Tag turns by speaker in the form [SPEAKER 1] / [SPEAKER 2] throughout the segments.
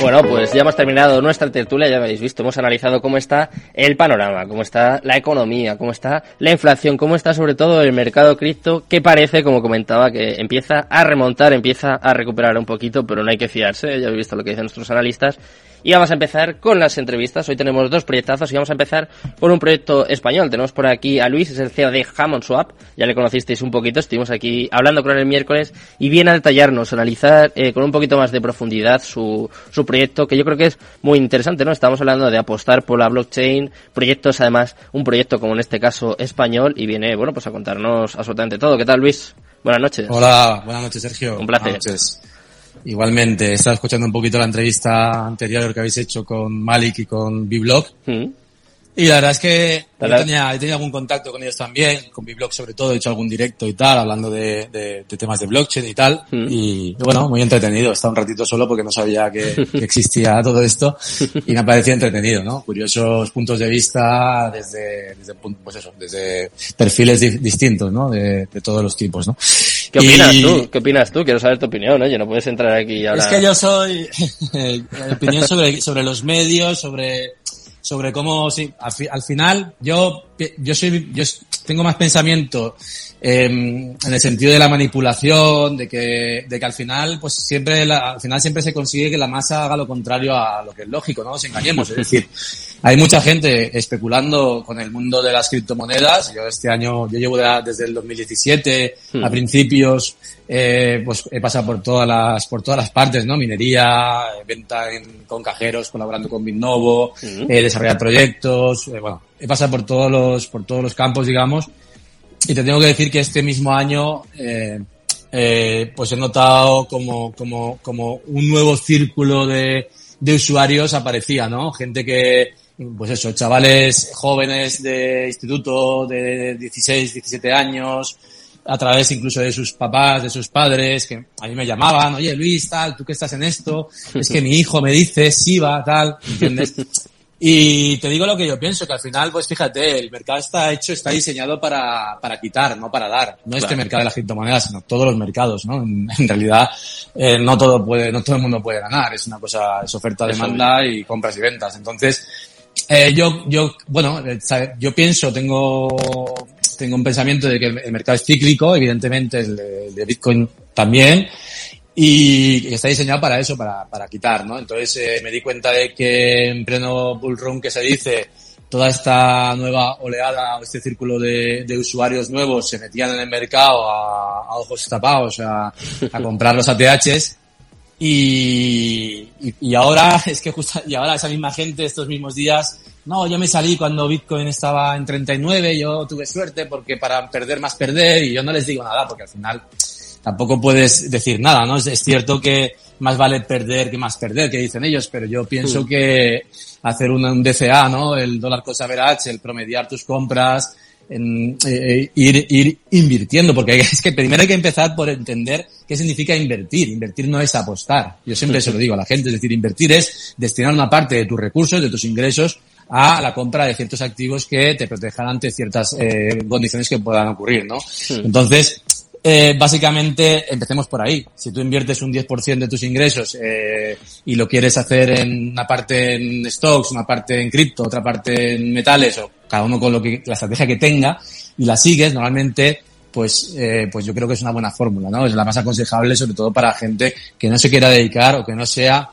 [SPEAKER 1] Bueno, pues ya hemos terminado nuestra tertulia, ya habéis visto, hemos analizado cómo está el panorama, cómo está la economía, cómo está la inflación, cómo está sobre todo el mercado cripto, que parece, como comentaba, que empieza a remontar, empieza a recuperar un poquito, pero no hay que fiarse, ya habéis visto lo que dicen nuestros analistas, y vamos a empezar con las entrevistas. Hoy tenemos dos proyectazos y vamos a empezar con un proyecto español. Tenemos por aquí a Luis, es el CEO de Hammond Swap. Ya le conocisteis un poquito, estuvimos aquí hablando con él el miércoles y viene a detallarnos, analizar eh, con un poquito más de profundidad su, su proyecto, que yo creo que es muy interesante, ¿no? Estamos hablando de apostar por la blockchain, proyectos además, un proyecto como en este caso español y viene, bueno, pues a contarnos absolutamente todo. ¿Qué tal, Luis? Buenas noches.
[SPEAKER 2] Hola, buenas noches, Sergio.
[SPEAKER 1] Un placer.
[SPEAKER 2] Buenas noches. Igualmente, he estado escuchando un poquito la entrevista anterior que habéis hecho con Malik y con Biblog.
[SPEAKER 1] Mm.
[SPEAKER 2] Y la verdad es que tenía, he tenido algún contacto con ellos también, con Biblog sobre todo, he hecho algún directo y tal, hablando de, de- de temas de blockchain y tal.
[SPEAKER 1] Mm.
[SPEAKER 2] Y bueno, muy entretenido. He estado un ratito solo porque no sabía que, que existía todo esto y me ha parecido entretenido, ¿no? Curiosos puntos de vista desde, desde pues eso, desde perfiles di- distintos, ¿no? De, de todos los tipos, ¿no?
[SPEAKER 1] ¿Qué opinas
[SPEAKER 2] Y-
[SPEAKER 1] tú? ¿Qué opinas tú? Quiero saber tu opinión, oye, no puedes entrar aquí y ahora...
[SPEAKER 2] Es que yo soy eh, opinión sobre, sobre los medios, sobre, sobre cómo, sí, al, fi- al final, yo, yo soy, yo tengo más pensamiento eh, en el sentido de la manipulación, de que, de que al final, pues siempre, la- al final siempre se consigue que la masa haga lo contrario a lo que es lógico, no nos engañemos. Es decir, hay mucha gente especulando con el mundo de las criptomonedas. Yo este año, yo llevo de- desde el 2017 a
[SPEAKER 1] Hmm.
[SPEAKER 2] principios, eh, pues he pasado por todas las, por todas las partes, ¿no? Minería, eh, venta en- con cajeros, colaborando con Bitnovo,
[SPEAKER 1] Hmm.
[SPEAKER 2] eh, desarrollar proyectos, eh, bueno, he pasado por todos los, por todos los campos, digamos, y te tengo que decir que este mismo año, pues he notado como, como, como un nuevo círculo de, de usuarios aparecía, ¿no? Gente que, pues eso, chavales jóvenes de instituto de 16, 17 años, a través incluso de sus papás, de sus padres, que a mí me llamaban, oye Luis, tal, tú que estás en esto, es que mi hijo me dice, sí va, tal, ¿entiendes? Y te digo lo que yo pienso, que al final, pues fíjate, el mercado está hecho, está diseñado para, para quitar, no para dar. No este
[SPEAKER 1] Claro.
[SPEAKER 2] mercado de las criptomonedas, sino todos los mercados, ¿no? En, en realidad, eh, no todo puede, no todo el mundo puede ganar. Es una cosa, es oferta, demanda y compras y ventas. Entonces, eh, yo, yo, bueno, eh, yo pienso, tengo, tengo un pensamiento de que el, el mercado es cíclico, evidentemente el de, el de Bitcoin también, y está diseñado para eso, para, para quitar, ¿no? Entonces eh, me di cuenta de que en pleno bull run que se dice, toda esta nueva oleada, este círculo de, de usuarios nuevos se metían en el mercado a, a ojos tapados a, a comprar los ATHs y, y, y ahora es que justo, y ahora esa misma gente estos mismos días, no, yo me salí cuando Bitcoin estaba en 39, yo tuve suerte porque para perder más perder y yo no les digo nada porque al final tampoco puedes decir nada, ¿no? Es, es cierto que más vale perder que más perder, que dicen ellos, pero yo pienso que hacer un, un DCA, ¿no? El dólar cost average, el promediar tus compras, en, eh, ir, ir invirtiendo, porque es que primero hay que empezar por entender qué significa invertir. Invertir no es apostar. Yo siempre se lo digo a la gente, es decir, invertir es destinar una parte de tus recursos, de tus ingresos, a la compra de ciertos activos que te protejan ante ciertas eh, condiciones que puedan ocurrir, ¿no? Entonces, eh, básicamente, empecemos por ahí. Si tú inviertes un 10% de tus ingresos eh, y lo quieres hacer en una parte en stocks, una parte en cripto, otra parte en metales, o cada uno con lo que la estrategia que tenga, y la sigues, normalmente, pues, eh, pues yo creo que es una buena fórmula, ¿no? Es la más aconsejable, sobre todo para gente que no se quiera dedicar o que no sea,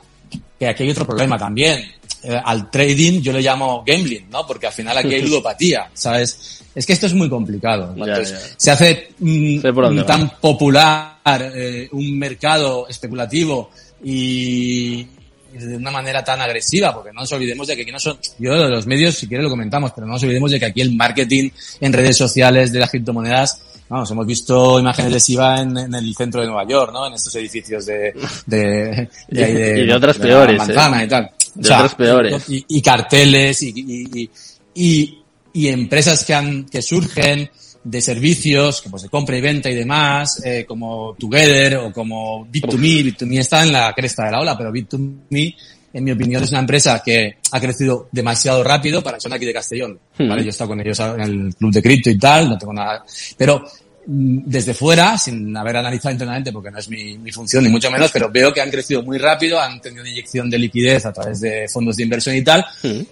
[SPEAKER 2] que aquí hay otro problema también. Eh, al trading yo le llamo gambling, ¿no? Porque al final aquí hay ludopatía, ¿sabes? Es que esto es muy complicado.
[SPEAKER 1] Ya,
[SPEAKER 2] Entonces,
[SPEAKER 1] ya.
[SPEAKER 2] se hace mm,
[SPEAKER 1] dónde
[SPEAKER 2] tan popular eh, un mercado especulativo y de una manera tan agresiva, porque no nos olvidemos de que aquí no son, yo de los medios si quieres lo comentamos, pero no nos olvidemos de que aquí el marketing en redes sociales de las criptomonedas, vamos, hemos visto imágenes de SIVA en, en el centro de Nueva York, ¿no? En estos edificios de, de,
[SPEAKER 1] Y- y de otras peores,
[SPEAKER 2] manzana
[SPEAKER 1] ¿eh?
[SPEAKER 2] y tal.
[SPEAKER 1] De otras peores.
[SPEAKER 2] Y, y carteles y, y, y, empresas que han, que surgen de servicios, que pues de compra y venta y demás, eh, como Together o como Bit2Me. Bit2Me está en la cresta de la ola, pero Bit2Me, en mi opinión, es una empresa que ha crecido demasiado rápido para son aquí de Castellón.
[SPEAKER 1] Hmm.
[SPEAKER 2] ¿vale? Yo he estado con ellos en el club de cripto y tal, no tengo nada. Pero desde fuera, sin haber analizado internamente, porque no es mi, mi, función ni mucho menos, pero veo que han crecido muy rápido, han tenido una inyección de liquidez a través de fondos de inversión y tal,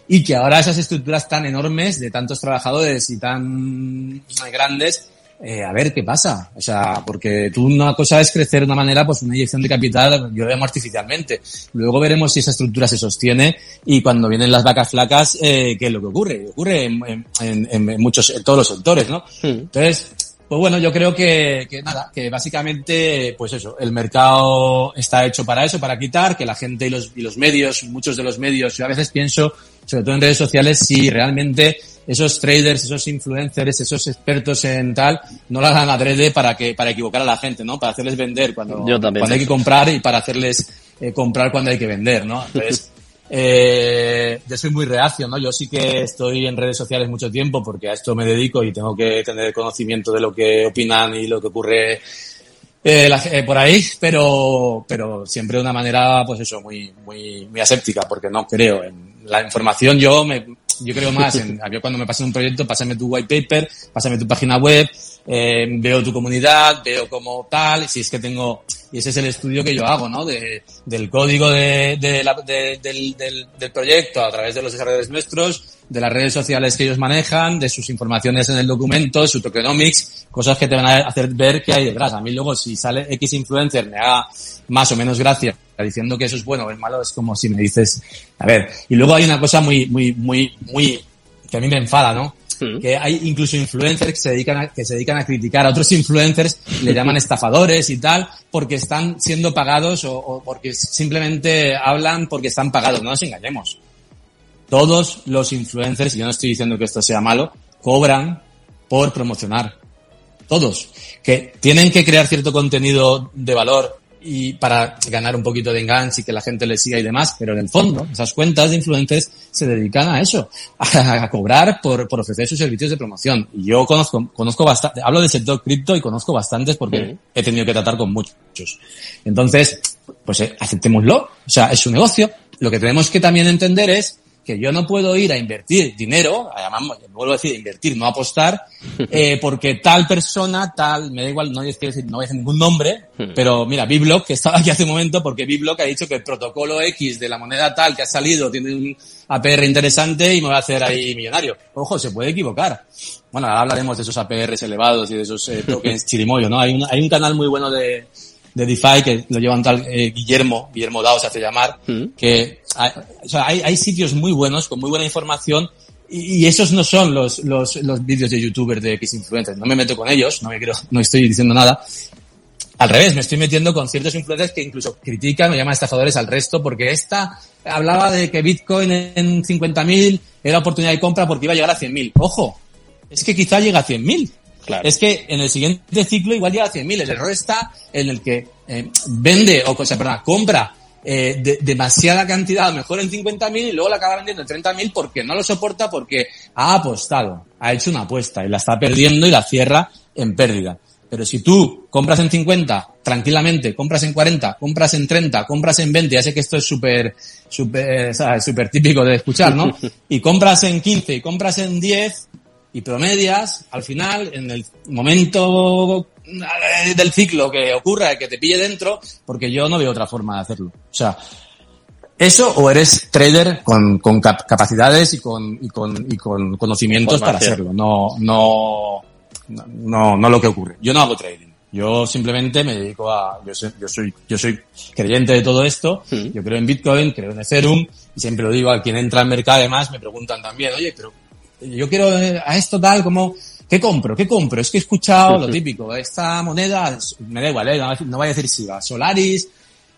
[SPEAKER 2] y que ahora esas estructuras tan enormes de tantos trabajadores y tan grandes eh, a ver qué pasa. O sea, porque tú una cosa es crecer de una manera, pues una inyección de capital, yo lo llamo artificialmente. Luego veremos si esa estructura se sostiene y cuando vienen las vacas flacas, eh, ¿qué es lo que ocurre? Ocurre en, en, en muchos, en todos los sectores, ¿no? Entonces, pues bueno, yo creo que, que, nada, que básicamente, pues eso, el mercado está hecho para eso, para quitar, que la gente y los, y los medios, muchos de los medios, yo a veces pienso, sobre todo en redes sociales, si realmente esos traders, esos influencers, esos expertos en tal, no lo hagan adrede para que, para equivocar a la gente, ¿no? Para hacerles vender cuando, cuando hay que comprar y para hacerles eh, comprar cuando hay que vender, ¿no? Entonces, eh, yo soy muy reacio, ¿no? Yo sí que estoy en redes sociales mucho tiempo porque a esto me dedico y tengo que tener conocimiento de lo que opinan y lo que ocurre eh, eh, por ahí, pero, pero siempre de una manera, pues eso, muy, muy, muy aséptica, porque no creo en la información. Yo me, yo creo más en, yo cuando me pasen un proyecto, pásame tu white paper, pásame tu página web, veo tu comunidad, veo como tal, si es que tengo, y ese es el estudio que yo hago, ¿no? De, del código de, de la, de, del, del, del, proyecto a través de los desarrolladores nuestros, de las redes sociales que ellos manejan, de sus informaciones en el documento, su tokenomics, cosas que te van a hacer ver qué hay detrás. A mí luego si sale X influencer me haga más o menos gracia diciendo que eso es bueno o es malo, es como si me dices, a ver, y luego hay una cosa muy, muy, muy, muy, que a mí me enfada, ¿no? Que hay incluso influencers que se dedican a, que se dedican a criticar a otros influencers, le llaman estafadores y tal, porque están siendo pagados o, o, porque simplemente hablan porque están pagados, no nos engañemos. Todos los influencers, y yo no estoy diciendo que esto sea malo, cobran por promocionar. Todos. Que tienen que crear cierto contenido de valor y para ganar un poquito de enganche y que la gente le siga y demás, pero en el fondo esas cuentas de influencers se dedican a eso, a, a cobrar por, por, ofrecer sus servicios de promoción. Y yo conozco, conozco bastante, hablo del sector cripto y conozco bastantes porque he tenido que tratar con muchos. Entonces, pues eh, aceptémoslo, o sea, es un negocio. Lo que tenemos que también entender es que yo no puedo ir a invertir dinero, además, vuelvo a decir, invertir, no apostar, eh, porque tal persona, tal, me da igual, no a decir, no voy a decir ningún nombre, pero mira, Biblock, que estaba aquí hace un momento, porque Biblock ha dicho que el protocolo X de la moneda tal que ha salido tiene un APR interesante y me va a hacer ahí millonario. Ojo, se puede equivocar. Bueno, ahora hablaremos de esos APRs elevados y de esos eh, tokens chirimoyo, ¿no? Hay un, hay un canal muy bueno de, de DeFi que lo lleva un tal eh, Guillermo, Guillermo Dao se hace llamar, mm. que hay, o sea, hay, hay, sitios muy buenos, con muy buena información, y, y esos no son los, los, los vídeos de youtubers de X influencers. No me meto con ellos, no me quiero, no estoy diciendo nada. Al revés, me estoy metiendo con ciertos influencers que incluso critican, me llaman estafadores al resto, porque esta hablaba de que Bitcoin en 50.000 era oportunidad de compra porque iba a llegar a 100.000. Ojo, es que quizá llega a 100.000. Claro. Es que en el siguiente ciclo igual llega a 100.000. El error está en el que eh, vende, o sea, perdón, compra eh, de, demasiada cantidad, a lo mejor en 50.000 y luego la acaba vendiendo en 30.000 porque no lo soporta porque ha apostado, ha hecho una apuesta y la está perdiendo y la cierra en pérdida. Pero si tú compras en 50, tranquilamente, compras en 40, compras en 30, compras en 20, ya sé que esto es súper, súper, súper típico de escuchar, ¿no? Y compras en 15 y compras en 10, y promedias, al final, en el momento del ciclo que ocurra, que te pille dentro, porque yo no veo otra forma de hacerlo. O sea, eso o eres trader con, con cap capacidades y con, y con, y con conocimientos para hacerlo. No, no, no, no lo que ocurre. Yo no hago trading. Yo simplemente me dedico a, yo soy, yo soy, yo soy creyente de todo esto. Sí. Yo creo en Bitcoin, creo en Ethereum y siempre lo digo a quien entra al mercado además me preguntan también, oye, pero yo quiero a esto tal como, ¿qué compro? ¿Qué compro? Es que he escuchado lo típico, esta moneda, me da igual, ¿eh? no voy a decir si va Solaris,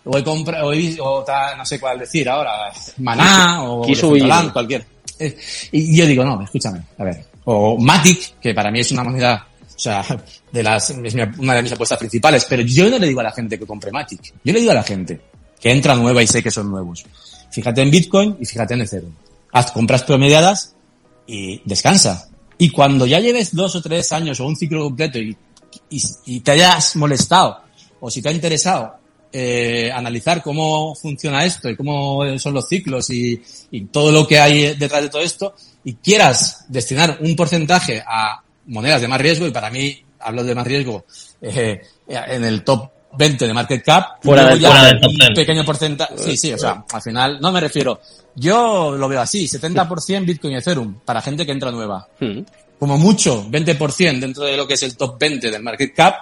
[SPEAKER 2] o he comprado, o, he, o tal, no sé cuál decir ahora, Maná, o Solan, cualquier. Eh, y yo digo, no, escúchame, a ver, o Matic, que para mí es una moneda, o sea, de las, es una de mis apuestas principales, pero yo no le digo a la gente que compre Matic, yo le digo a la gente que entra nueva y sé que son nuevos. Fíjate en Bitcoin y fíjate en Ethereum. Haz compras promediadas y descansa. Y cuando ya lleves dos o tres años o un ciclo completo y, y, te hayas molestado o si te ha interesado eh, analizar cómo funciona esto y cómo son los ciclos y, y, todo lo que hay detrás de todo esto y quieras destinar un porcentaje a monedas de más riesgo y para mí hablo de más riesgo, eh, en el top 20 de market cap,
[SPEAKER 1] fuera del, fuera del
[SPEAKER 2] un pequeño porcentaje. Sí, sí, o sea, al final, no me refiero. Yo lo veo así, 70% Bitcoin y Ethereum para gente que entra nueva.
[SPEAKER 1] Hmm.
[SPEAKER 2] Como mucho, 20% dentro de lo que es el top 20 del market cap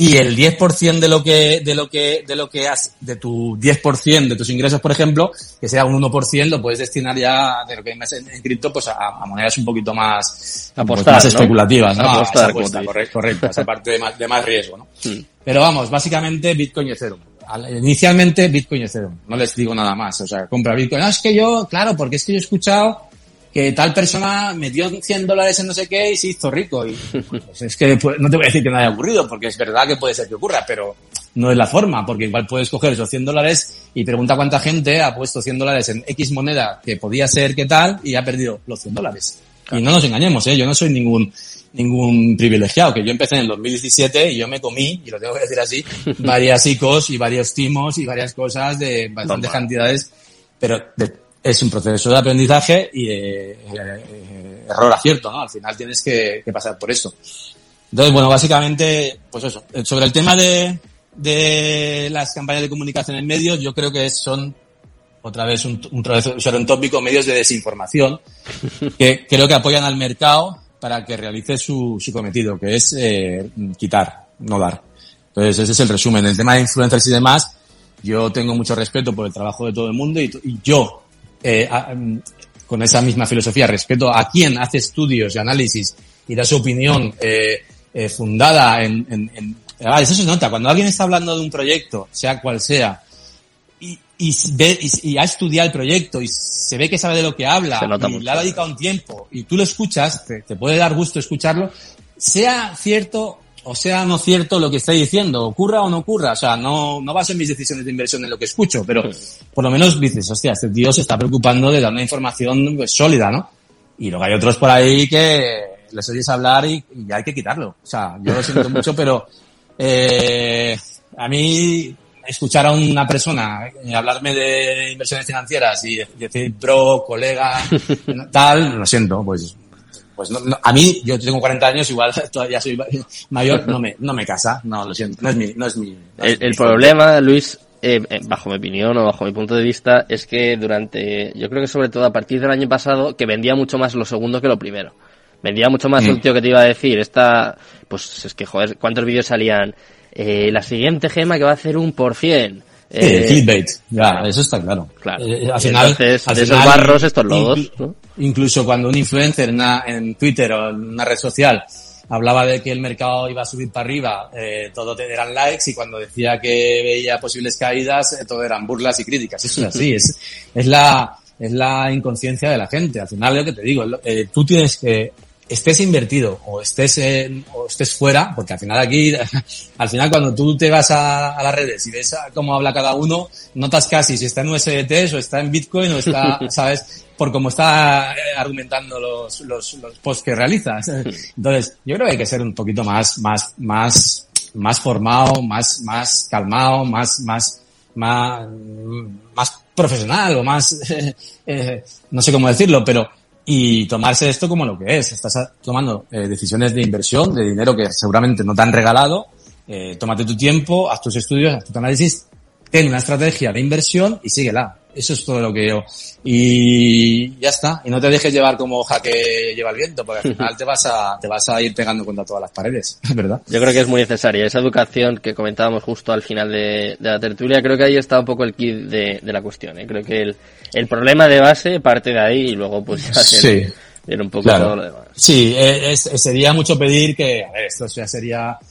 [SPEAKER 2] y el 10% de lo que, de lo que, de lo que has, de tu 10% de tus ingresos, por ejemplo, que sea un 1%, lo puedes destinar ya de lo que hay en, en cripto, pues a, a, monedas un poquito más,
[SPEAKER 1] Apostar,
[SPEAKER 2] pues más
[SPEAKER 1] ¿no?
[SPEAKER 2] especulativas, ¿no?
[SPEAKER 1] Apostar,
[SPEAKER 2] esa apuesta, correcto, correcto, esa parte de más, de más riesgo, ¿no?
[SPEAKER 1] Hmm.
[SPEAKER 2] Pero vamos, básicamente Bitcoin y Ethereum. Al- Inicialmente Bitcoin y Ethereum. No les digo nada más. O sea, compra Bitcoin. No, es que yo, claro, porque es que yo he escuchado que tal persona metió 100 dólares en no sé qué y se hizo rico. Y pues es que pues, no te voy a decir que no haya ocurrido, porque es verdad que puede ser que ocurra, pero no es la forma, porque igual puedes coger esos 100 dólares y pregunta cuánta gente ha puesto 100 dólares en X moneda que podía ser que tal y ha perdido los 100 dólares. Y no nos engañemos, ¿eh? yo no soy ningún ningún privilegiado, que yo empecé en el 2017 y yo me comí, y lo tengo que decir así, varias ICOs y varios timos y varias cosas de bastantes cantidades, pero de- es un proceso de aprendizaje y de eh, eh, error acierto, ¿no? Al final tienes que, que pasar por eso. Entonces, bueno, básicamente, pues eso. Eh, Sobre el tema de, de las campañas de comunicación en medios, yo creo que son, otra vez, un, un, un tópico, medios de desinformación, que creo que apoyan al mercado para que realice su, su cometido, que es eh, quitar, no dar. Entonces, ese es el resumen. El tema de influencers y demás, yo tengo mucho respeto por el trabajo de todo el mundo y, y yo, eh, mm, con esa misma filosofía, respeto a quien hace estudios y análisis y da su opinión eh, eh, fundada en, en, en- ah, eso se nota. Cuando alguien está hablando de un proyecto, sea cual sea, y, y, ve, y, y ha estudiado el proyecto y se ve que sabe de lo que habla y
[SPEAKER 1] mucho.
[SPEAKER 2] le ha dedicado un tiempo y tú lo escuchas, te, te puede dar gusto escucharlo, sea cierto o sea no cierto lo que está diciendo, ocurra o no ocurra, o sea, no, no baso mis decisiones de inversión en lo que escucho, pero por lo menos dices, hostia, este tío se está preocupando de dar una información pues, sólida, ¿no? Y luego hay otros por ahí que les oyes hablar y, y hay que quitarlo. O sea, yo lo siento mucho, pero eh, a mí escuchar a una persona eh, hablarme de inversiones financieras y decir bro, colega, tal, lo siento, pues pues no, no, a mí, yo tengo 40 años, igual todavía soy mayor, no me, no me casa, no, lo siento, no es mi, no es mi. no es
[SPEAKER 1] El,
[SPEAKER 2] mi
[SPEAKER 1] el problema, Luis, eh, eh, bajo mi opinión o bajo mi punto de vista, es que durante, yo creo que sobre todo a partir del año pasado, que vendía mucho más lo segundo que lo primero. Vendía mucho más
[SPEAKER 2] Mm.
[SPEAKER 1] un tío que te iba a decir, esta, pues es que joder, ¿cuántos vídeos salían? Eh, la siguiente gema que va a hacer un por cien.
[SPEAKER 2] Sí,
[SPEAKER 1] Eh,
[SPEAKER 2] clickbait, ya, eso está claro.
[SPEAKER 1] Claro.
[SPEAKER 2] Eh, al
[SPEAKER 1] Y
[SPEAKER 2] final,
[SPEAKER 1] entonces,
[SPEAKER 2] al
[SPEAKER 1] de esos barros, estos lodos.
[SPEAKER 2] Incluso cuando un influencer en, una- en Twitter o en una red social hablaba de que el mercado iba a subir para arriba, eh, todo te- eran likes y cuando decía que veía posibles caídas, eh, todo eran burlas y críticas. Eso es así, es, es la, es la inconsciencia de la gente. Al final, lo que te digo, eh, tú tienes que, estés invertido o estés en- o estés fuera, porque al final aquí, al final cuando tú te vas a, a las redes y ves a cómo habla cada uno, notas casi si está en USDT o está en Bitcoin o está, sabes, por cómo está eh, argumentando los, los, los posts que realizas. Entonces, yo creo que hay que ser un poquito más, más, más, más formado, más, más calmado, más, más, más, más profesional o más, eh, no sé cómo decirlo, pero y tomarse esto como lo que es. Estás a- tomando eh, decisiones de inversión, de dinero que seguramente no te han regalado. Eh, tómate tu tiempo, haz tus estudios, haz tu análisis, ten una estrategia de inversión y síguela. Eso es todo lo que yo. Y ya está. Y no te dejes llevar como hoja que lleva el viento, porque al final te vas a, te vas a ir pegando contra todas las paredes, ¿verdad?
[SPEAKER 1] Yo creo que es muy necesaria esa educación que comentábamos justo al final de, de la tertulia. Creo que ahí está un poco el kit de, de la cuestión. ¿eh? Creo que el, el problema de base parte de ahí y luego pues ya
[SPEAKER 2] Sí.
[SPEAKER 1] un poco
[SPEAKER 2] Claro.
[SPEAKER 1] todo lo demás.
[SPEAKER 2] Sí, eh, es- sería mucho pedir que, a ver, esto ya sería eh,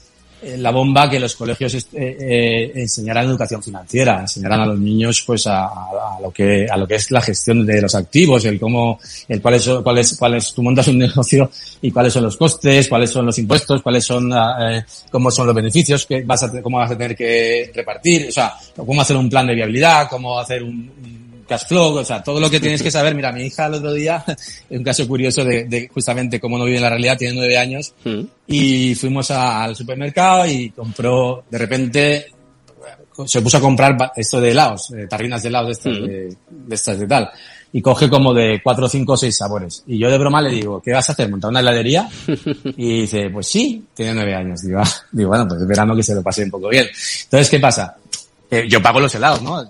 [SPEAKER 2] la bomba que los colegios eh, eh, enseñaran educación financiera, enseñaran a los niños pues a, a- lo que a lo que es la gestión de los activos, el cómo, el cuál es, cuál es, cuál es, tú montas un negocio y cuáles son los costes, cuáles son los impuestos, cuáles son, ah, eh, cómo son los beneficios que vas a, cómo vas a tener que repartir, o sea, cómo hacer un plan de viabilidad, cómo hacer un cash flow, o sea, todo lo que tienes que saber. Mira, mi hija el otro día, un caso curioso de, de justamente cómo no vive en la realidad, tiene nueve años,
[SPEAKER 1] Mm.
[SPEAKER 2] y fuimos a- al supermercado y compró, de repente, se puso a comprar esto de helados, eh, tarrinas de helados de estas,
[SPEAKER 1] Mm.
[SPEAKER 2] de, de estas de tal. y coge como de cuatro, cinco seis sabores. Y yo de broma le digo, ¿qué vas a hacer? ¿Montar una heladería? Y dice, pues sí, tiene nueve años. Digo, ah, digo bueno, pues verano que se lo pase un poco bien. Entonces, ¿qué pasa? Eh, yo pago los helados, ¿no?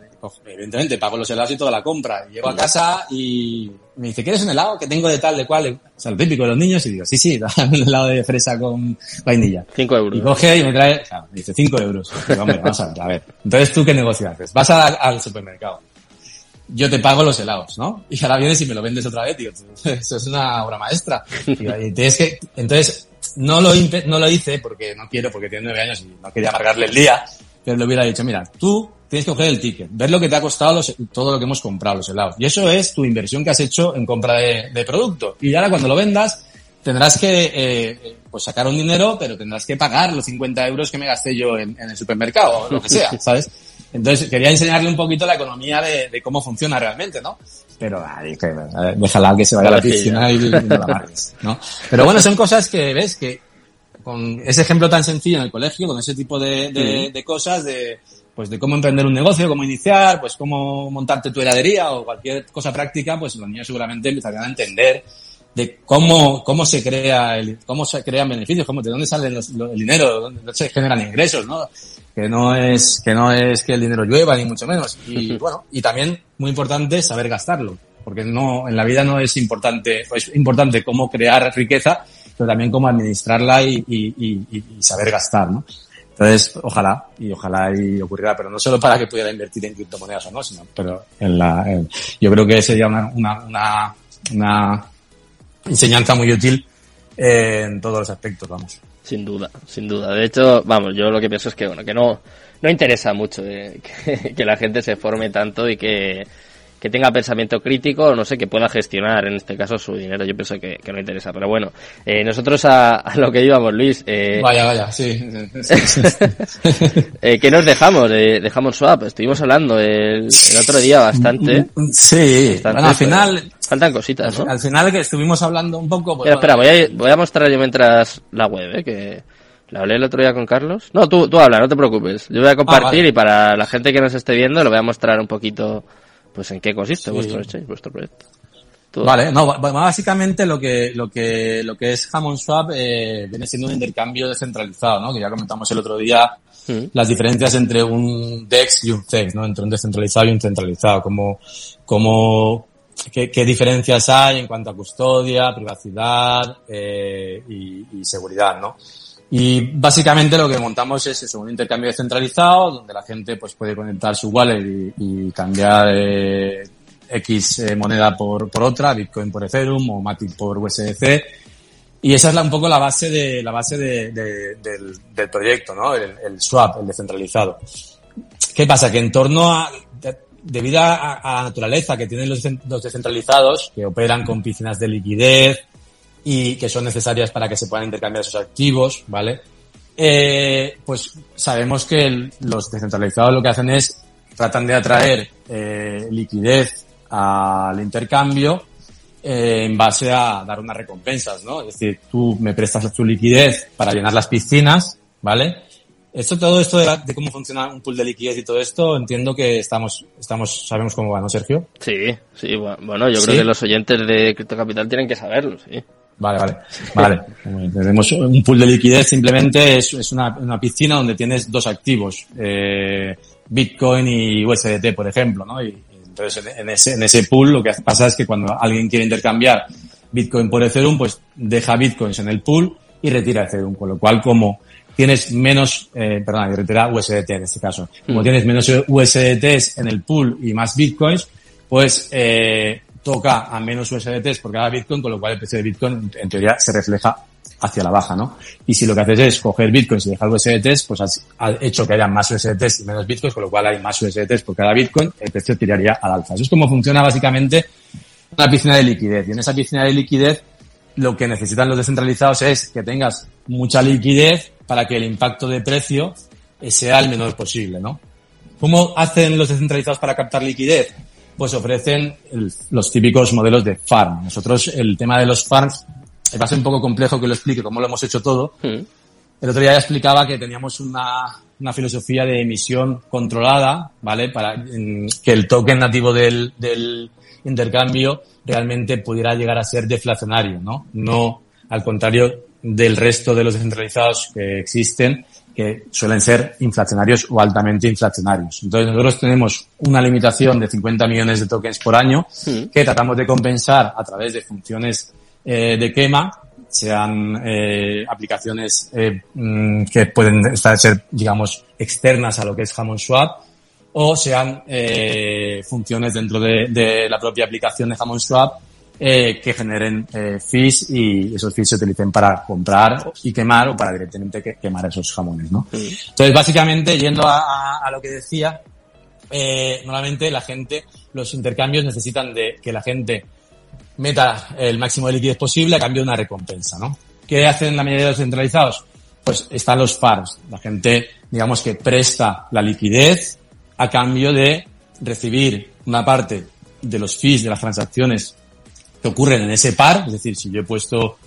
[SPEAKER 2] Evidentemente, pago los helados y toda la compra. Llego a casa y me dice, ¿quieres un helado que tengo de tal, de cual? O sea, lo típico de los niños. Y digo, sí, sí, dame un helado de fresa con vainilla.
[SPEAKER 1] Cinco euros.
[SPEAKER 2] Y coge y me trae, o me dice, cinco euros. Digo, hombre, vamos a ver, a ver. Entonces, ¿tú qué negocio haces? Vas al supermercado yo te pago los helados, ¿no? Y ahora vienes y me lo vendes otra vez, tío. Eso es una obra maestra. Y, que, entonces, no lo, no lo hice porque no quiero, porque tiene nueve años y no quería amargarle el día, pero le hubiera dicho, mira, tú tienes que coger el ticket, ver lo que te ha costado todo lo que hemos comprado, los helados. Y eso es tu inversión que has hecho en compra de, producto. Y ahora cuando lo vendas, tendrás que eh, pues sacar un dinero, pero tendrás que pagar los 50 euros que me gasté yo en, en el supermercado o lo que sea, ¿sabes? Entonces quería enseñarle un poquito la economía de, cómo funciona realmente, ¿no? Pero ay, que, déjala que se vaya a la piscina y, no la marques, ¿no? Pero bueno, son cosas que ves que con ese ejemplo tan sencillo en el colegio, con ese tipo de, de, cosas, de pues de cómo emprender un negocio, cómo iniciar, pues cómo montarte tu heladería o cualquier cosa práctica, pues los niños seguramente empezarían a entender de cómo, cómo se crea el, cómo se crean beneficios, cómo, de dónde sale el dinero, dónde se generan ingresos, ¿no? que no es que no es que el dinero llueva ni mucho menos y bueno y también muy importante saber gastarlo porque no en la vida no es importante es importante cómo crear riqueza pero también cómo administrarla y, saber gastar no entonces ojalá y ojalá y ocurriera pero no solo para que pudiera invertir en criptomonedas o no sino pero en la yo creo que sería una una, una, una enseñanza muy útil en todos los aspectos vamos
[SPEAKER 1] sin duda, sin duda. De hecho, vamos, yo lo que pienso es que, bueno, que no, no interesa mucho eh, que, la gente se forme tanto y que, que tenga pensamiento crítico, no sé, que pueda gestionar en este caso su dinero. Yo pienso que, no interesa. Pero bueno, eh, nosotros a, lo que íbamos, Luis.
[SPEAKER 2] Eh, vaya, vaya, sí.
[SPEAKER 1] eh, ¿Qué nos dejamos? dejamos Swap. Estuvimos hablando el, otro día bastante.
[SPEAKER 2] Sí, al final.
[SPEAKER 1] Faltan cositas, ¿no?
[SPEAKER 2] Al final que estuvimos hablando un poco...
[SPEAKER 1] Pues, espera, voy a, voy a mostrar yo mientras la web, ¿eh? Que la hablé el otro día con Carlos. No, tú, tú habla, no te preocupes. Yo voy a compartir ah, y para la gente que nos esté viendo lo voy a mostrar un poquito, pues en qué consiste vuestro vuestro proyecto.
[SPEAKER 2] Vale, no, básicamente lo que, lo que, lo que es Hammond Swap eh, viene siendo un intercambio descentralizado, ¿no? Que ya comentamos el otro día mm. las diferencias entre un DEX y un CEX, ¿no? Entre un descentralizado y un centralizado, como, como qué, diferencias hay en cuanto a custodia, privacidad eh, y, seguridad, ¿no? Y básicamente lo que montamos es eso, un intercambio descentralizado donde la gente pues puede conectar su wallet y, cambiar eh, X eh, moneda por, por otra, Bitcoin por Ethereum o Matic por USDC. Y esa es la, un poco la base de la base de, del, proyecto, ¿no? El, swap, el descentralizado. ¿Qué pasa? Que en torno a debido a, la naturaleza que tienen los, descentralizados, que operan con piscinas de liquidez y que son necesarias para que se puedan intercambiar esos activos, ¿vale? Eh, pues sabemos que los descentralizados lo que hacen es tratan de atraer eh, liquidez al intercambio eh, en base a dar unas recompensas, ¿no? Es decir, tú me prestas tu liquidez para llenar las piscinas, ¿vale? Esto, todo esto de, cómo funciona un pool de liquidez y todo esto, entiendo que estamos, estamos, sabemos cómo va, ¿no, Sergio?
[SPEAKER 1] Sí, sí, bueno, yo creo que los oyentes de Crypto Capital tienen que saberlo, sí.
[SPEAKER 2] Vale, vale, vale. Tenemos un pool de liquidez simplemente es, es una, una, piscina donde tienes dos activos, eh, Bitcoin y USDT, por ejemplo, ¿no? Y, entonces en ese, en ese pool lo que pasa es que cuando alguien quiere intercambiar Bitcoin por Ethereum, pues deja Bitcoins en el pool y retira Ethereum, con lo cual como tienes menos, eh, perdón, retira USDT en este caso. Como mm. tienes menos USDTs en el pool y más bitcoins, pues eh, toca a menos USDTs por cada bitcoin, con lo cual el precio de bitcoin en teoría se refleja hacia la baja, ¿no? Y si lo que haces es coger bitcoins y dejar USDTs, pues has, hecho que haya más USDTs y menos bitcoins, con lo cual hay más USDTs por cada bitcoin, el precio tiraría al alza. Eso es como funciona básicamente una piscina de liquidez. Y en esa piscina de liquidez lo que necesitan los descentralizados es que tengas mucha liquidez para que el impacto de precio sea el menor posible, ¿no? ¿Cómo hacen los descentralizados para captar liquidez? Pues ofrecen los típicos modelos de farm. Nosotros el tema de los farms va a ser un poco complejo que lo explique cómo lo hemos hecho todo. Mm. El otro día ya explicaba que teníamos una, una filosofía de emisión controlada, ¿vale? Para que el token nativo del, del intercambio realmente pudiera llegar a ser deflacionario, ¿no? No al contrario del resto de los descentralizados que existen, que suelen ser inflacionarios o altamente inflacionarios. Entonces nosotros tenemos una limitación de 50 millones de tokens por año que tratamos de compensar a través de funciones eh, de quema, sean eh, aplicaciones eh, mm, que pueden estar, ser, digamos, externas a lo que es Hammond Swap, o sean eh, funciones dentro de, de, la propia aplicación de Hammond Swap eh, que generen eh, fees y esos fees se utilicen para comprar y quemar o para directamente que, quemar esos jamones, ¿no? Entonces, básicamente, yendo a, a, a lo que decía, eh, normalmente la gente, los intercambios necesitan de que la gente meta el máximo de liquidez posible a cambio de una recompensa, ¿no? ¿Qué hacen la mayoría de los centralizados? Pues están los FARs. La gente, digamos que presta la liquidez a cambio de recibir una parte de los fees de las transacciones que ocurren en ese par, es decir, si yo he puesto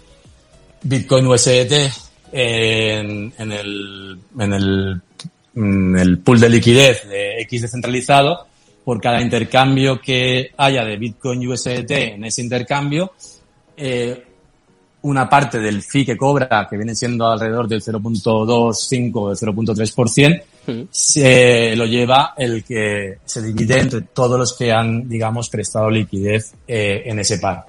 [SPEAKER 2] Bitcoin USDT en, en, el, en, el, el pool de liquidez de X descentralizado, por cada intercambio que haya de Bitcoin USDT en ese intercambio, eh, una parte del fee que cobra, que viene siendo alrededor del 0.25 o del 0.3%, mm. se lo lleva el que se divide entre todos los que han, digamos, prestado liquidez eh, en ese par.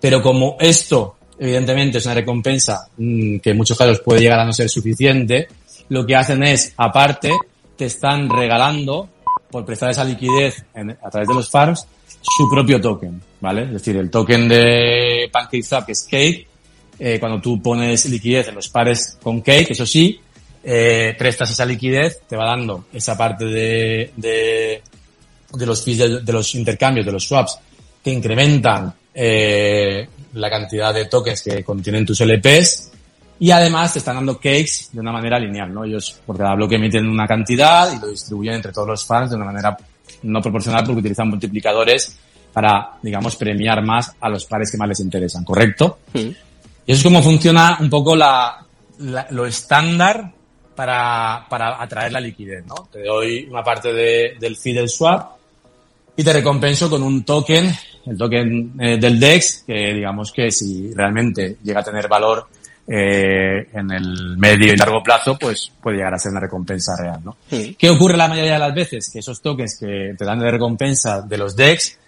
[SPEAKER 2] Pero como esto, evidentemente, es una recompensa mmm, que en muchos casos puede llegar a no ser suficiente, lo que hacen es, aparte, te están regalando, por prestar esa liquidez a través de los farms, su propio token, ¿vale? Es decir, el token de PancakeSwap, que es Cake, eh, cuando tú pones liquidez en los pares con Cake, eso sí, eh, prestas esa liquidez, te va dando esa parte de, de, de los fees de, de, los intercambios, de los swaps, que incrementan eh, la cantidad de tokens que contienen tus LPs, y además te están dando cakes de una manera lineal, ¿no? Ellos por cada bloque emiten una cantidad y lo distribuyen entre todos los fans de una manera no proporcional porque utilizan multiplicadores para, digamos, premiar más a los pares que más les interesan, ¿correcto? Y eso es como funciona un poco la, la, lo estándar para, para atraer la liquidez, ¿no? Te doy una parte de, del fee del swap y te recompenso con un token, el token eh, del DEX, que digamos que si realmente llega a tener valor eh, en el medio y largo plazo, pues puede llegar a ser una recompensa real, ¿no? Sí. ¿Qué ocurre la mayoría de las veces? Que esos tokens que te dan de recompensa de los DEX,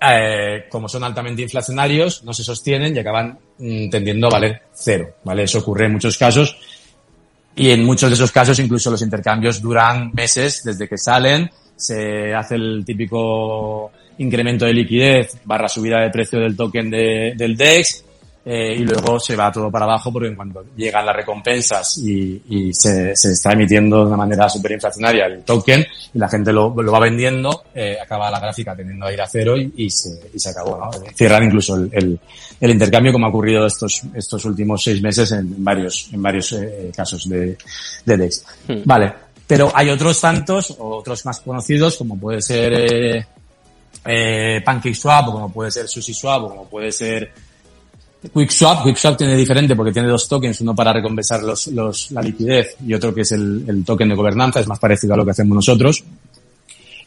[SPEAKER 2] eh, como son altamente inflacionarios, no se sostienen y acaban mm, tendiendo a valer cero, ¿vale? Eso ocurre en muchos casos y en muchos de esos casos incluso los intercambios duran meses desde que salen, se hace el típico incremento de liquidez barra subida de precio del token de, del DEX eh, y luego se va todo para abajo porque cuando llegan las recompensas y, y se, se, está emitiendo de una manera súper inflacionaria el token y la gente lo, lo va vendiendo, eh, acaba la gráfica tendiendo a ir a cero y, y, se, y se acabó, ¿no? Cierran incluso el, el, el, intercambio como ha ocurrido estos, estos últimos seis meses en varios, en varios eh, casos de, de DEX. Hmm. Vale. Pero hay otros tantos, otros más conocidos, como puede ser eh, eh, PancakeSwap, o como puede ser SushiSwap, o como puede ser QuickSwap, QuickSwap tiene diferente porque tiene dos tokens, uno para recompensar los, la liquidez y otro que es el, token de gobernanza, es más parecido a lo que hacemos nosotros.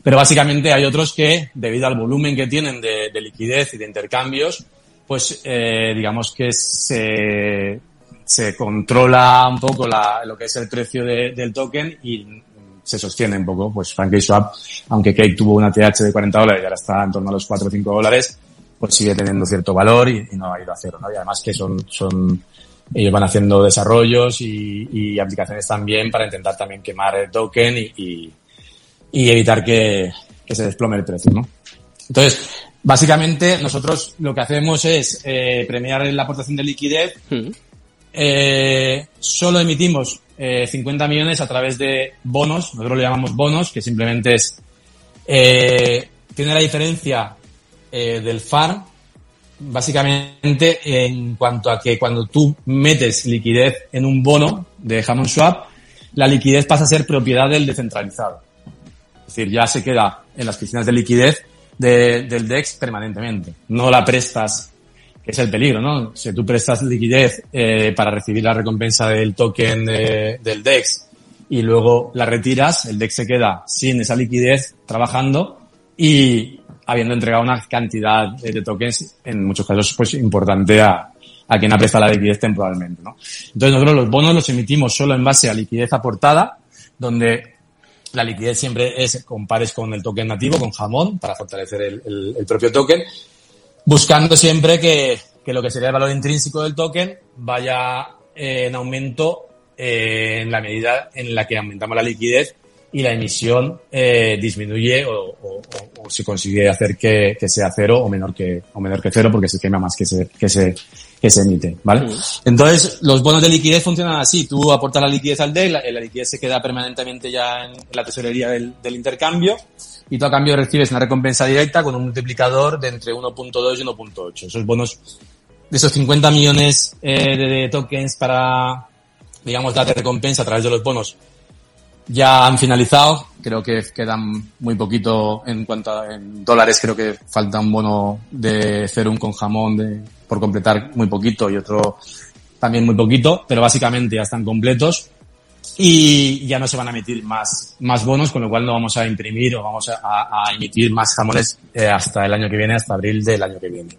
[SPEAKER 2] Pero básicamente hay otros que, debido al volumen que tienen de, de liquidez y de intercambios, pues eh, digamos que se, controla un poco lo que es el precio de, del token y se sostiene un poco. Pues PancakeSwap, aunque Cake tuvo una TH de 40 dólares y ahora está en torno a los 4 o 5 dólares, pues sigue teniendo cierto valor y, y, no ha ido a cero, ¿no? Y además que son, son, ellos van haciendo desarrollos y, y aplicaciones también para intentar también quemar el token y, y, y evitar que, que, se desplome el precio, ¿no? Entonces, básicamente nosotros lo que hacemos es eh, premiar la aportación de liquidez. Mm. Eh, solo emitimos eh, 50 millones a través de bonos, nosotros le llamamos bonos, que simplemente es, eh, tiene la diferencia eh, del FAR, básicamente en cuanto a que cuando tú metes liquidez en un bono de Hammond Swap, la liquidez pasa a ser propiedad del descentralizado. Es decir, ya se queda en las piscinas de liquidez de, del DEX permanentemente. No la prestas, que es el peligro, ¿no? Si tú prestas liquidez eh, para recibir la recompensa del token de, del DEX y luego la retiras, el DEX se queda sin esa liquidez trabajando y habiendo entregado una cantidad de tokens, en muchos casos, pues importante a, a quien ha prestado la liquidez temporalmente, ¿no? Entonces nosotros los bonos los emitimos solo en base a liquidez aportada, donde la liquidez siempre es compares con el token nativo, con jamón, para fortalecer el, el, propio token, buscando siempre que, que, lo que sería el valor intrínseco del token vaya en aumento eh, en la medida en la que aumentamos la liquidez y la emisión eh, disminuye o, o, o, se consigue hacer que, que, sea cero o menor que o menor que cero porque se quema más que se que se que se emite, ¿vale? Entonces, los bonos de liquidez funcionan así. Tú aportas la liquidez al DEC, la, la liquidez se queda permanentemente ya en, la tesorería del, del, intercambio y tú a cambio recibes una recompensa directa con un multiplicador de entre 1.2 y 1.8. Esos bonos, de esos 50 millones eh, de, de tokens para, digamos, darte recompensa a través de los bonos, ya han finalizado. Creo que quedan muy poquito en cuanto a en dólares. Creo que falta un bono de Cerum con jamón de, por completar muy poquito y otro también muy poquito, pero básicamente ya están completos y ya no se van a emitir más, más bonos, con lo cual no vamos a imprimir o vamos a, a emitir más jamones eh, hasta el año que viene, hasta abril del año que viene.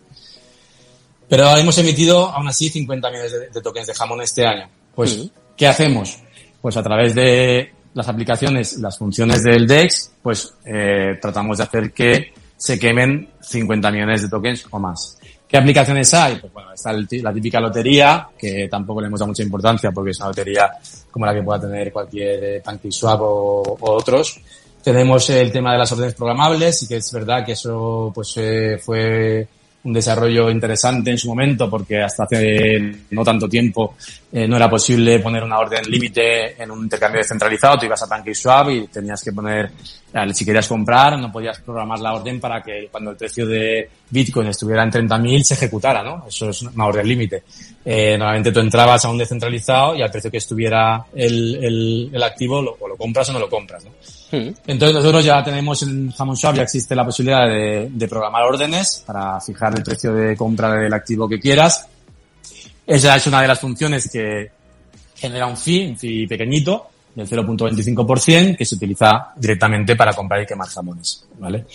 [SPEAKER 2] Pero hemos emitido aún así 50 millones de, de tokens de jamón este año. Pues. ¿qué hacemos? Pues a través de las aplicaciones, las funciones del DEX, pues eh, tratamos de hacer que se quemen 50 millones de tokens o más. ¿Qué aplicaciones hay? Pues bueno, está la típica lotería, que tampoco le hemos dado mucha importancia porque es una lotería como la que pueda tener cualquier PancakeSwap o, o otros. Tenemos el tema de las órdenes programables y que es verdad que eso pues eh, fue un desarrollo interesante en su momento porque hasta hace no tanto tiempo eh, no era posible poner una orden límite en un intercambio descentralizado. Tú ibas a PancakeSwap y tenías que poner, si querías comprar, no podías programar la orden para que cuando el precio de Bitcoin estuviera en 30.000 se ejecutara, ¿no? Eso es una orden límite. Eh, normalmente tú entrabas a un descentralizado y al precio que estuviera el, el, el activo lo, o lo compras o no lo compras, ¿no? Entonces nosotros ya tenemos en Hammond Swap, ya existe la posibilidad de, de, programar órdenes para fijar el precio de compra del activo que quieras. Esa es una de las funciones que genera un fee, un fee pequeñito, del 0.25%, que se utiliza directamente para comprar y quemar jamones, ¿vale?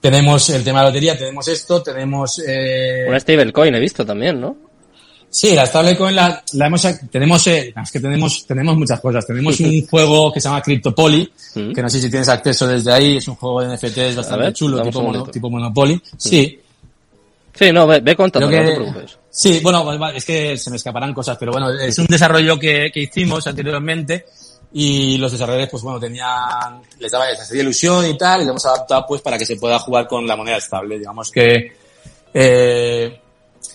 [SPEAKER 2] Tenemos el tema de la lotería, tenemos esto, tenemos... Eh...
[SPEAKER 1] Una stablecoin he visto también, ¿no?
[SPEAKER 2] Sí, la stablecoin la, la hemos, tenemos, eh, es que tenemos, tenemos muchas cosas. Tenemos un juego que se llama CryptoPoly, mm. que no sé si tienes acceso desde ahí, es un juego de NFTs bastante ver, chulo, tipo, mono, tipo Monopoly. Sí.
[SPEAKER 1] Sí, no, ve, ve contando, que, no te preocupes.
[SPEAKER 2] Sí, bueno, es que se me escaparán cosas, pero bueno, es un desarrollo que, que hicimos anteriormente y los desarrolladores, pues bueno, tenían, les daba esa ilusión y tal, y lo hemos adaptado pues para que se pueda jugar con la moneda estable. Digamos que, eh,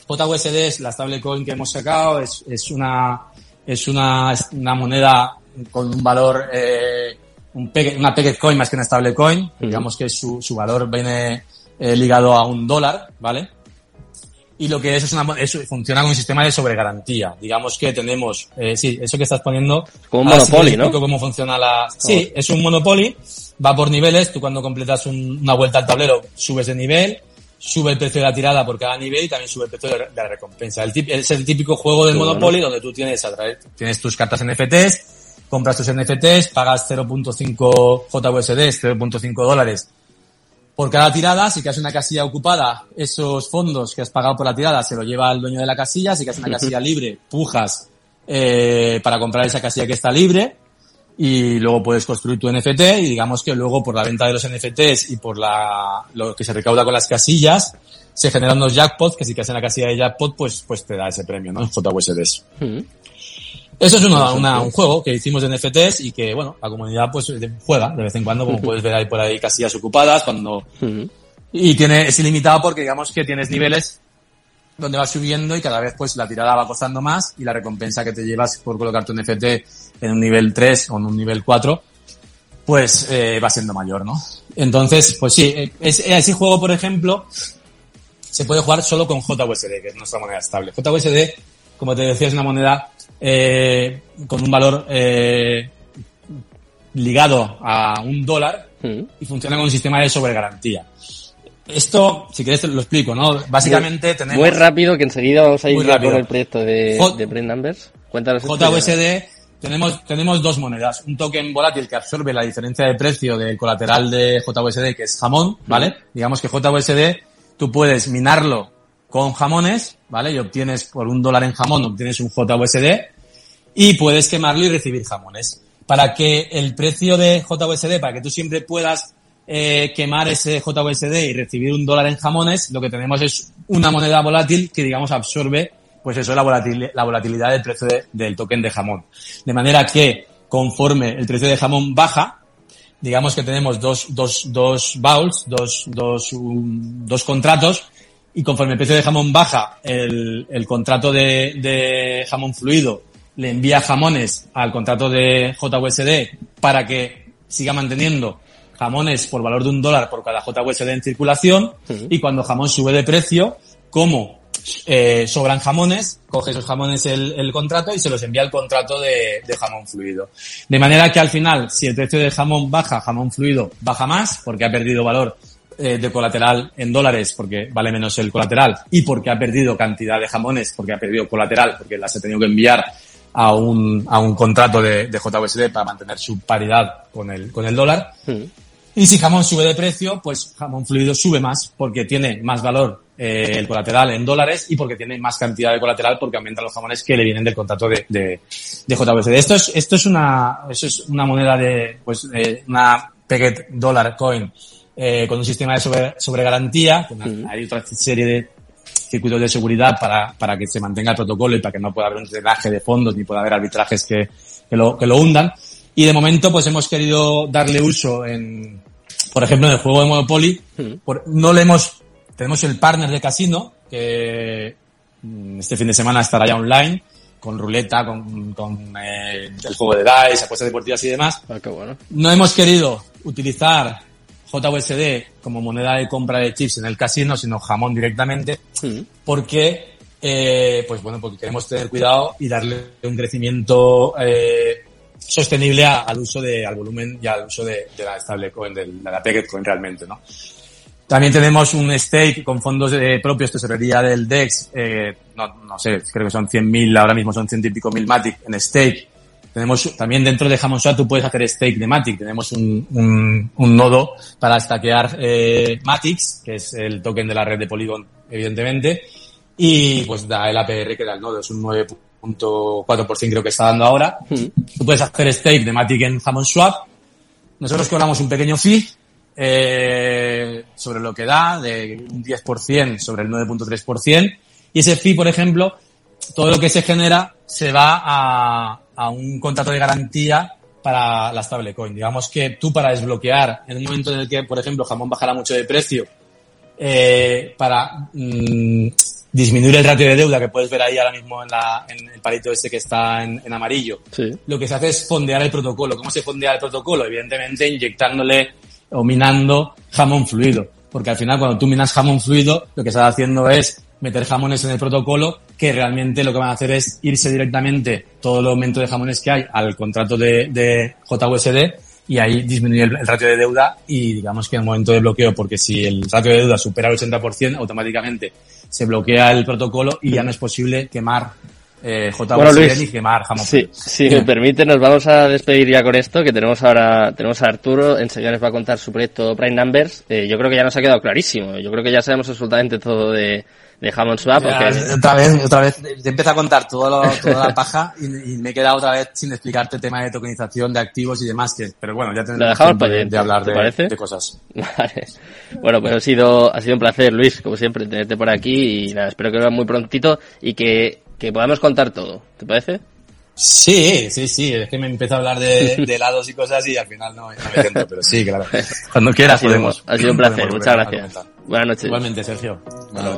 [SPEAKER 2] JUSD es la stablecoin que hemos sacado, es, es una, es una, una moneda con un valor, eh, un peque, una pegged coin más que una stablecoin, uh -huh. digamos que su, su valor viene eh, ligado a un dólar, ¿vale? Y lo que es es una, eso funciona con un sistema de sobregarantía. Digamos que tenemos, eh, sí, eso que estás poniendo.
[SPEAKER 1] Como un monopoly, ¿no?
[SPEAKER 2] cómo funciona la, sí, es un monopoly, va por niveles, tú cuando completas un, una vuelta al tablero subes de nivel, sube el precio de la tirada por cada nivel y también sube el precio de la recompensa. El es el típico juego del Monopoly bueno. donde tú tienes, a través, tienes tus cartas NFTs, compras tus NFTs, pagas 0.5 JUSD, 0.5 dólares por cada tirada. Si que una casilla ocupada, esos fondos que has pagado por la tirada se lo lleva el dueño de la casilla. Si que una casilla libre, pujas eh, para comprar esa casilla que está libre y luego puedes construir tu NFT y digamos que luego por la venta de los NFTs y por la, lo que se recauda con las casillas, se generan unos jackpots que si que hacen la casilla de jackpot pues, pues te da ese premio, ¿no? JUSDs. Mm. Eso es una, una, un juego que hicimos de NFTs y que, bueno, la comunidad pues juega de vez en cuando, como puedes ver ahí por ahí casillas ocupadas, cuando, mm. y tiene, es ilimitado porque digamos que tienes niveles donde va subiendo y cada vez pues la tirada va costando más y la recompensa que te llevas por colocar tu NFT en un nivel 3 o en un nivel 4 pues eh, va siendo mayor, ¿no? Entonces, pues sí, eh, es, ese juego, por ejemplo, se puede jugar solo con JUSD, que es nuestra moneda estable. JUSD, como te decía, es una moneda eh, con un valor eh, ligado a un dólar mm. y funciona con un sistema de sobregarantía. Esto, si quieres te lo explico, ¿no? Básicamente
[SPEAKER 1] muy,
[SPEAKER 2] tenemos...
[SPEAKER 1] Muy rápido, que enseguida vamos a ir con el proyecto de, J de Numbers. Cuéntanos.
[SPEAKER 2] JUSD tenemos, tenemos dos monedas. Un token volátil que absorbe la diferencia de precio del colateral de JUSD, que es jamón, ¿vale? Digamos que JUSD, tú puedes minarlo con jamones, ¿vale? Y obtienes por un dólar en jamón, obtienes un JUSD y puedes quemarlo y recibir jamones. Para que el precio de JUSD, para que tú siempre puedas eh, quemar ese JUSD y recibir un dólar en jamones, lo que tenemos es una moneda volátil que, digamos, absorbe pues eso es la, la volatilidad del precio del token de jamón. De manera que conforme el precio de jamón baja, digamos que tenemos dos, dos, dos bowls, dos, dos, dos contratos, y conforme el precio de jamón baja, el, el contrato de, de jamón fluido le envía jamones al contrato de JUSD para que siga manteniendo jamones por valor de un dólar por cada JUSD en circulación, y cuando jamón sube de precio, como eh, sobran jamones, coge esos jamones el, el, contrato y se los envía el contrato de, de, jamón fluido. De manera que al final, si el precio de jamón baja, jamón fluido baja más, porque ha perdido valor eh, de colateral en dólares, porque vale menos el colateral, y porque ha perdido cantidad de jamones, porque ha perdido colateral, porque las ha tenido que enviar a un, a un contrato de, de JUSD para mantener su paridad con el, con el dólar. Y si jamón sube de precio, pues jamón fluido sube más porque tiene más valor eh, el colateral en dólares y porque tiene más cantidad de colateral porque aumentan los jamones que le vienen del contrato de, de, de. Esto es, esto es una, eso es una moneda de, pues, eh, una pegged dollar coin, eh, con un sistema de sobre, sobre garantía, con hay otra serie de circuitos de seguridad para, para que se mantenga el protocolo y para que no pueda haber un drenaje de fondos ni pueda haber arbitrajes que, que lo, que lo hundan. Y de momento, pues hemos querido darle uso en, por ejemplo, en el juego de Monopoly. Por, no le hemos, tenemos el partner de casino, que mm, este fin de semana estará ya online, con ruleta, con, con eh, el juego de dice, apuestas deportivas y demás.
[SPEAKER 1] Ah, qué bueno.
[SPEAKER 2] No hemos querido utilizar JUSD como moneda de compra de chips en el casino, sino jamón directamente, porque, eh, pues bueno, porque queremos tener cuidado y darle un crecimiento eh, sostenible al uso de, al volumen y al uso de, la stablecoin, de la Pegged Coin realmente, ¿no? También tenemos un stake con fondos de propios, tesorería del DEX, eh, no, no sé, creo que son 100.000, ahora mismo son 100 y pico mil Matic en stake. Tenemos también dentro de Swap tú puedes hacer stake de Matic. Tenemos un, un, un nodo para stackear eh, Matics, que es el token de la red de Polygon, evidentemente. Y pues da el APR que da el nodo, es un 9 4% creo que está dando ahora. Tú puedes hacer stake de Matic en Hammond Swap. Nosotros cobramos un pequeño fee eh, sobre lo que da, de un 10% sobre el 9.3%. Y ese fee, por ejemplo, todo lo que se genera se va a, a un contrato de garantía para la stablecoin. Digamos que tú para desbloquear en un momento en el que, por ejemplo, jamón bajara mucho de precio, eh, para mm, disminuir el ratio de deuda que puedes ver ahí ahora mismo en, la, en el palito este que está en, en amarillo.
[SPEAKER 1] Sí.
[SPEAKER 2] Lo que se hace es fondear el protocolo. ¿Cómo se fondea el protocolo? Evidentemente inyectándole o minando jamón fluido. Porque al final cuando tú minas jamón fluido, lo que estás haciendo es meter jamones en el protocolo que realmente lo que van a hacer es irse directamente todo el aumento de jamones que hay al contrato de, de JUSD y ahí disminuye el, el, ratio de deuda y digamos que en el momento de bloqueo, porque si el ratio de deuda supera el 80%, automáticamente se bloquea el protocolo y ya no es posible quemar eh, JVC bueno, Luis, y quemar jamón.
[SPEAKER 1] Sí, si me permite, nos vamos a despedir ya con esto, que tenemos ahora, tenemos a Arturo, enseguida nos va a contar su proyecto Prime Numbers. Eh, yo creo que ya nos ha quedado clarísimo. Yo creo que ya sabemos absolutamente todo de, de Hammond Swap.
[SPEAKER 2] Ya, porque... Otra vez, otra vez, te empieza a contar todo lo, toda la paja y, y, me he quedado otra vez sin explicarte el tema de tokenización de activos y demás, que, pero bueno, ya tendremos tiempo de, de, hablar de, de, cosas.
[SPEAKER 1] Vale. Bueno, pues ha sido, ha sido un placer, Luis, como siempre, tenerte por aquí y nada, espero que lo veas muy prontito y que, que podamos contar todo. ¿Te parece?
[SPEAKER 2] Sí, sí, sí, es que me empiezo a hablar de, de helados y cosas y al final no, no me siento, pero sí, claro. Cuando quieras
[SPEAKER 1] ha sido,
[SPEAKER 2] podemos.
[SPEAKER 1] Ha sido un placer, muchas gracias. Buenas noches.
[SPEAKER 2] Igualmente, Sergio.
[SPEAKER 1] Buenas noches.